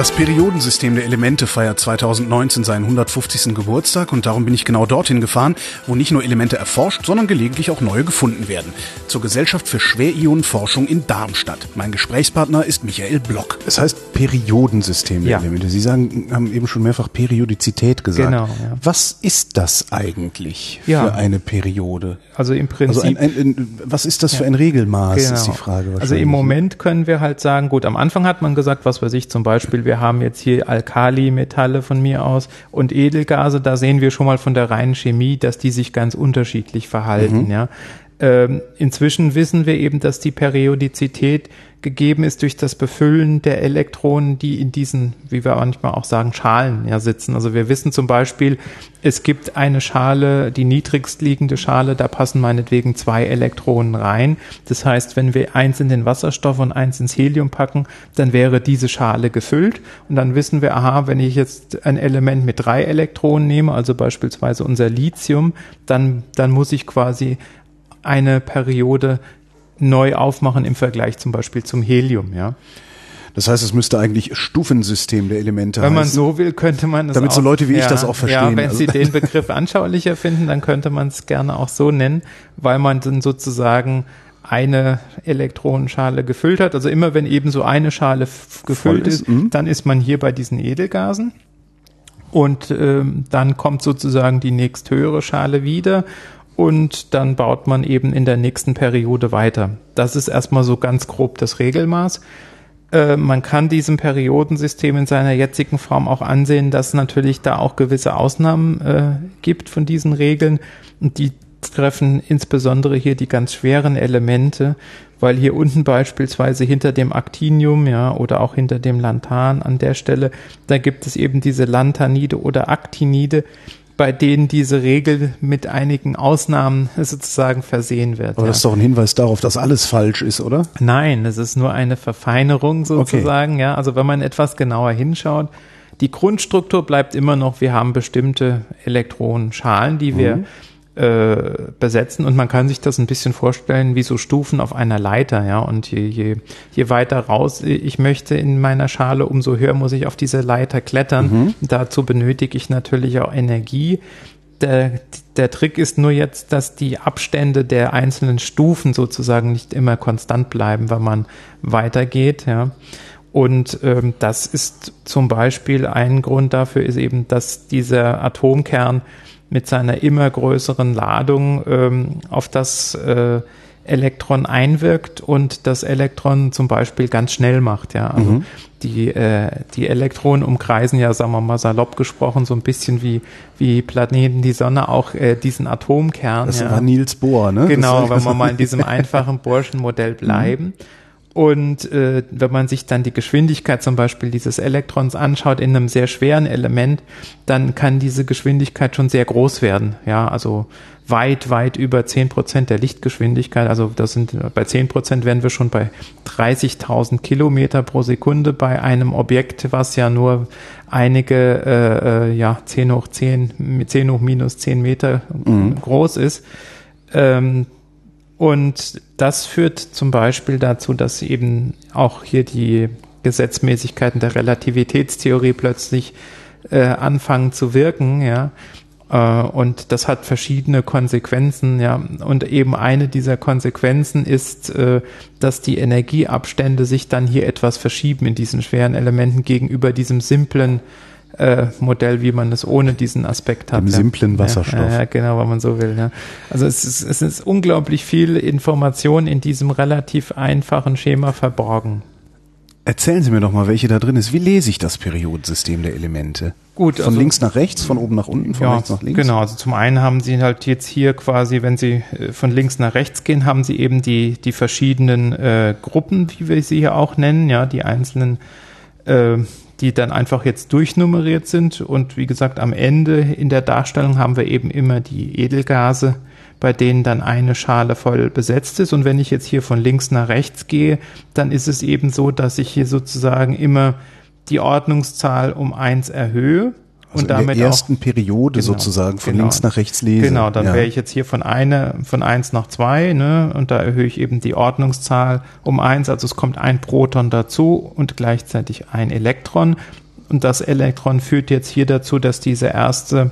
Das Periodensystem der Elemente feiert 2019 seinen 150. Geburtstag und darum bin ich genau dorthin gefahren, wo nicht nur Elemente erforscht, sondern gelegentlich auch neue gefunden werden. Zur Gesellschaft für Schwerionenforschung in Darmstadt. Mein Gesprächspartner ist Michael Block. Es heißt Periodensystem der Ja. Elemente. Sie sagen, haben eben schon mehrfach Periodizität gesagt. Genau, ja. Was ist das eigentlich Ja. für eine Periode? Also im Prinzip. Also ein, ein, ein, was ist das für ein Regelmaß, ist die Frage Also im Moment können wir halt sagen, gut, am Anfang hat man gesagt, was weiß ich, zum Beispiel, wir haben jetzt hier Alkalimetalle von mir aus und Edelgase, da sehen wir schon mal von der reinen Chemie, dass die sich ganz unterschiedlich verhalten, Mhm. ja. Ähm, inzwischen wissen wir eben, dass die Periodizität gegeben ist durch das Befüllen der Elektronen, die in diesen, wie wir manchmal auch sagen, Schalen ja sitzen. Also wir wissen zum Beispiel, es gibt eine Schale, die niedrigst liegende Schale, da passen meinetwegen zwei Elektronen rein. Das heißt, wenn wir eins in den Wasserstoff und eins ins Helium packen, dann wäre diese Schale gefüllt. Und dann wissen wir, aha, wenn ich jetzt ein Element mit drei Elektronen nehme, also beispielsweise unser Lithium, dann, dann muss ich quasi eine Periode neu aufmachen im Vergleich zum Beispiel zum Helium, ja. Das heißt, es müsste eigentlich Stufensystem der Elemente Wenn man heißen. so will, könnte man es Damit auch, so Leute wie ich das auch verstehen. Ja, wenn Also- Sie den Begriff anschaulicher finden, dann könnte man es gerne auch so nennen, weil man dann sozusagen eine Elektronenschale gefüllt hat. Also immer wenn eben so eine Schale gefüllt ist, ist, mhm. dann ist man hier bei diesen Edelgasen. Und ähm, dann kommt sozusagen die nächsthöhere Schale wieder und dann baut man eben in der nächsten Periode weiter. Das ist erstmal so ganz grob das Regelmaß. Äh, man kann diesem Periodensystem in seiner jetzigen Form auch ansehen, dass natürlich da auch gewisse Ausnahmen äh, gibt von diesen Regeln und die treffen insbesondere hier die ganz schweren Elemente, weil hier unten beispielsweise hinter dem Actinium, ja, oder auch hinter dem Lanthan an der Stelle, da gibt es eben diese Lanthanide oder Actinide, bei denen diese Regel mit einigen Ausnahmen sozusagen versehen wird. Aber ja. das ist doch ein Hinweis darauf, dass alles falsch ist, oder? Nein, es ist nur eine Verfeinerung sozusagen, ja. Also wenn man etwas genauer hinschaut, die Grundstruktur bleibt immer noch, wir haben bestimmte Elektronenschalen, die wir äh, besetzen und man kann sich das ein bisschen vorstellen wie so Stufen auf einer Leiter, ja. Und je, je, je weiter raus ich möchte in meiner Schale, umso höher muss ich auf diese Leiter klettern. Dazu benötige ich natürlich auch Energie. Der, der Trick ist nur jetzt, dass die Abstände der einzelnen Stufen sozusagen nicht immer konstant bleiben, wenn man weitergeht, ja. Und ähm, das ist zum Beispiel ein Grund dafür, ist eben, dass dieser Atomkern mit seiner immer größeren Ladung ähm, auf das äh, Elektron einwirkt und das Elektron zum Beispiel ganz schnell macht. Ja, also die äh, die Elektronen umkreisen ja, sagen wir mal salopp gesprochen, so ein bisschen wie wie Planeten die Sonne auch äh, diesen Atomkern. Das ja. war Niels Bohr, ne? Genau, wenn wir mal in diesem einfachen Burschenmodell bleiben. Und äh, wenn man sich dann die Geschwindigkeit zum Beispiel dieses Elektrons anschaut in einem sehr schweren Element, dann kann diese Geschwindigkeit schon sehr groß werden. Ja, also weit, weit über 10 Prozent der Lichtgeschwindigkeit. Also das sind bei 10 Prozent wären wir schon bei 30.000 Kilometer pro Sekunde bei einem Objekt, was ja nur einige, äh, äh, ja, 10 hoch 10, mit 10 hoch minus 10 Meter groß ist. Ähm, und das führt zum Beispiel dazu, dass eben auch hier die Gesetzmäßigkeiten der Relativitätstheorie plötzlich äh, anfangen zu wirken, ja. Äh, und das hat verschiedene Konsequenzen, ja. Und eben eine dieser Konsequenzen ist, äh, dass die Energieabstände sich dann hier etwas verschieben in diesen schweren Elementen gegenüber diesem simplen äh, Modell, wie man es ohne diesen Aspekt hat. Dem ja. simplen Wasserstoff. Ja, ja, genau, wenn man so will. Ja. Also es ist, es ist unglaublich viel Information in diesem relativ einfachen Schema verborgen. Erzählen Sie mir doch mal, welche da drin ist. Wie lese ich das Periodensystem der Elemente? Gut, Von also- links nach rechts, von oben nach unten, von ja, rechts nach links? genau. Also zum einen haben Sie halt jetzt hier quasi, wenn Sie äh, von links nach rechts gehen, haben Sie eben die, die verschiedenen äh, Gruppen, wie wir sie hier auch nennen, ja, die einzelnen äh, die dann einfach jetzt durchnummeriert sind. Und wie gesagt, am Ende in der Darstellung haben wir eben immer die Edelgase, bei denen dann eine Schale voll besetzt ist. Und wenn ich jetzt hier von links nach rechts gehe, dann ist es eben so, dass ich hier sozusagen immer die Ordnungszahl um eins erhöhe. Also und damit in der ersten auch, Periode genau, sozusagen von genau, links nach rechts lese. Genau, dann ja. wäre ich jetzt hier von eine, von eins nach zwei, ne, und da erhöhe ich eben die Ordnungszahl um eins, also es kommt ein Proton dazu und gleichzeitig ein Elektron. Und das Elektron führt jetzt hier dazu, dass diese erste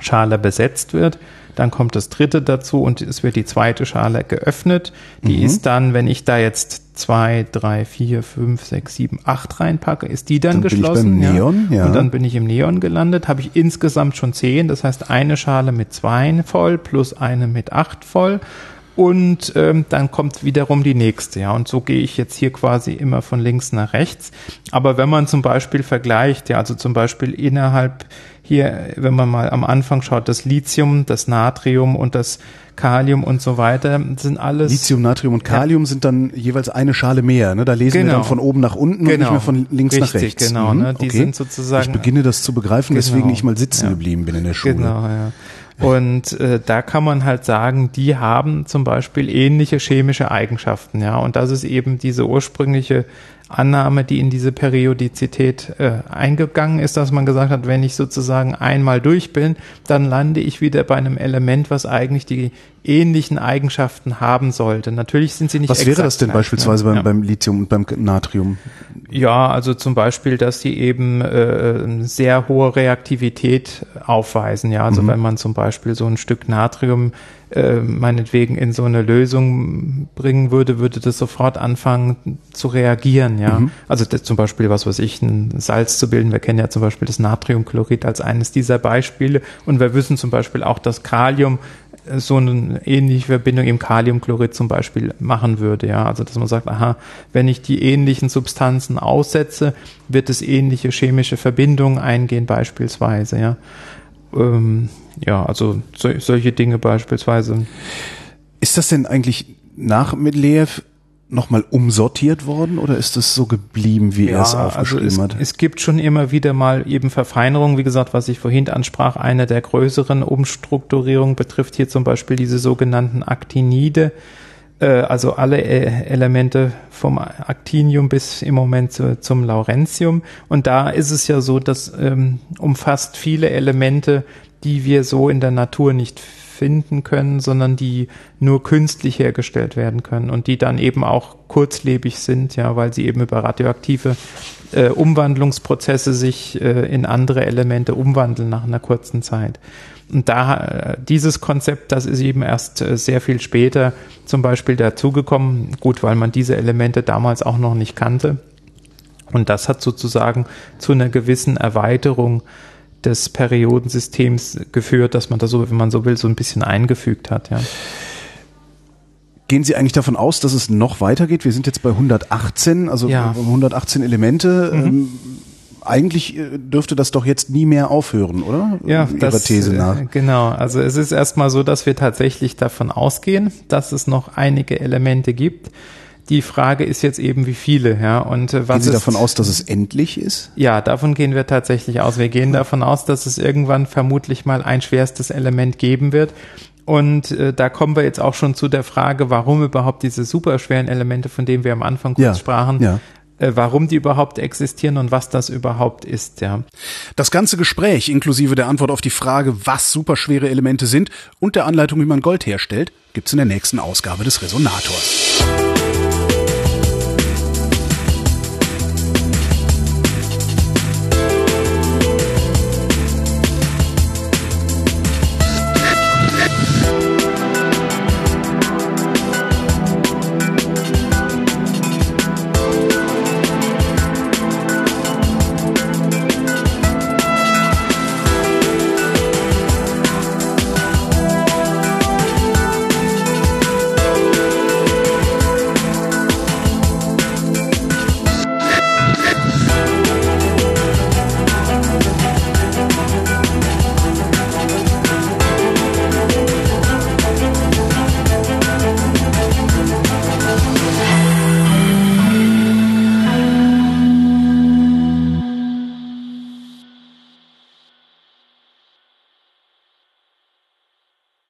Schale besetzt wird. Dann kommt das dritte dazu und es wird die zweite Schale geöffnet. Die mhm. ist dann, wenn ich da jetzt zwei, drei, vier, fünf, sechs, sieben, acht reinpacke, ist die dann, dann geschlossen. Bin ich beim Neon, ja. ja. Und dann bin ich im Neon gelandet, habe ich insgesamt schon zehn. Das heißt, eine Schale mit zwei voll plus eine mit acht voll und ähm, dann kommt wiederum die nächste, ja. Und so gehe ich jetzt hier quasi immer von links nach rechts. Aber wenn man zum Beispiel vergleicht, ja, also zum Beispiel innerhalb hier, wenn man mal am Anfang schaut, das Lithium, das Natrium und das Kalium und so weiter sind alles. Lithium, Natrium und Kalium ja. sind dann jeweils eine Schale mehr. Ne? Da lesen genau. wir dann von oben nach unten genau. und nicht mehr von links Richtig, nach rechts. Genau, ne? die okay. sind sozusagen. Ich beginne das zu begreifen, genau. weswegen ich mal sitzen ja. geblieben bin in der Schule. Genau, ja. Und äh, da kann man halt sagen, die haben zum Beispiel ähnliche chemische Eigenschaften, ja. Und das ist eben diese ursprüngliche Annahme, die in diese Periodizität äh, eingegangen ist, dass man gesagt hat, wenn ich sozusagen einmal durch bin, dann lande ich wieder bei einem Element, was eigentlich die ähnlichen Eigenschaften haben sollte. Natürlich sind sie nicht. Was wäre das denn gleich, beispielsweise ne? beim, ja. beim Lithium und beim Natrium? Ja, also zum Beispiel, dass sie eben äh, sehr hohe Reaktivität aufweisen. Ja, also mhm. wenn man zum Beispiel so ein Stück Natrium äh, meinetwegen in so eine Lösung bringen würde, würde das sofort anfangen zu reagieren. Ja, mhm. also das, zum Beispiel was weiß ich, ein Salz zu bilden. Wir kennen ja zum Beispiel das Natriumchlorid als eines dieser Beispiele und wir wissen zum Beispiel auch, dass Kalium so eine ähnliche Verbindung im Kaliumchlorid zum Beispiel machen würde. Ja, also dass man sagt, aha, wenn ich die ähnlichen Substanzen aussetze, wird es ähnliche chemische Verbindungen eingehen beispielsweise. Ja, ähm, ja, also so, solche Dinge beispielsweise. Ist das denn eigentlich nach Mendeleev nochmal umsortiert worden oder ist es so geblieben, wie ja, er es aufgeschrieben also es, hat? Es gibt schon immer wieder mal eben Verfeinerungen, wie gesagt, was ich vorhin ansprach, eine der größeren Umstrukturierungen betrifft hier zum Beispiel diese sogenannten Aktinide, also alle äh, Elemente vom Actinium bis im Moment zu, zum Laurentium. Und da ist es ja so, dass ähm, umfasst viele Elemente, die wir so in der Natur nicht finden können, sondern die nur künstlich hergestellt werden können und die dann eben auch kurzlebig sind, ja, weil sie eben über radioaktive äh, Umwandlungsprozesse sich äh, in andere Elemente umwandeln nach einer kurzen Zeit. Und da äh, dieses Konzept, das ist eben erst äh, sehr viel später zum Beispiel dazugekommen, gut, weil man diese Elemente damals auch noch nicht kannte. Und das hat sozusagen zu einer gewissen Erweiterung des Periodensystems geführt, dass man da so, wenn man so will, so ein bisschen eingefügt hat, ja. Gehen Sie eigentlich davon aus, dass es noch weitergeht? Wir sind jetzt bei 118, also ja. 118 Elemente. Mhm. Ähm, eigentlich äh, dürfte das doch jetzt nie mehr aufhören, oder? Ja, Ihrer das, These nach. Äh, genau. Also es ist erstmal so, dass wir tatsächlich davon ausgehen, dass es noch einige Elemente gibt, die Frage ist jetzt eben, wie viele, ja. Und äh, was gehen Sie ist, davon aus, dass es endlich ist? Ja, davon gehen wir tatsächlich aus. Wir gehen davon aus, dass es irgendwann vermutlich mal ein schwerstes Element geben wird. Und äh, da kommen wir jetzt auch schon zu der Frage, warum überhaupt diese superschweren Elemente, von denen wir am Anfang kurz ja, sprachen, ja äh, warum die überhaupt existieren und was das überhaupt ist, ja. Das ganze Gespräch inklusive der Antwort auf die Frage, was superschwere Elemente sind und der Anleitung, wie man Gold herstellt, gibt's in der nächsten Ausgabe des Resonators.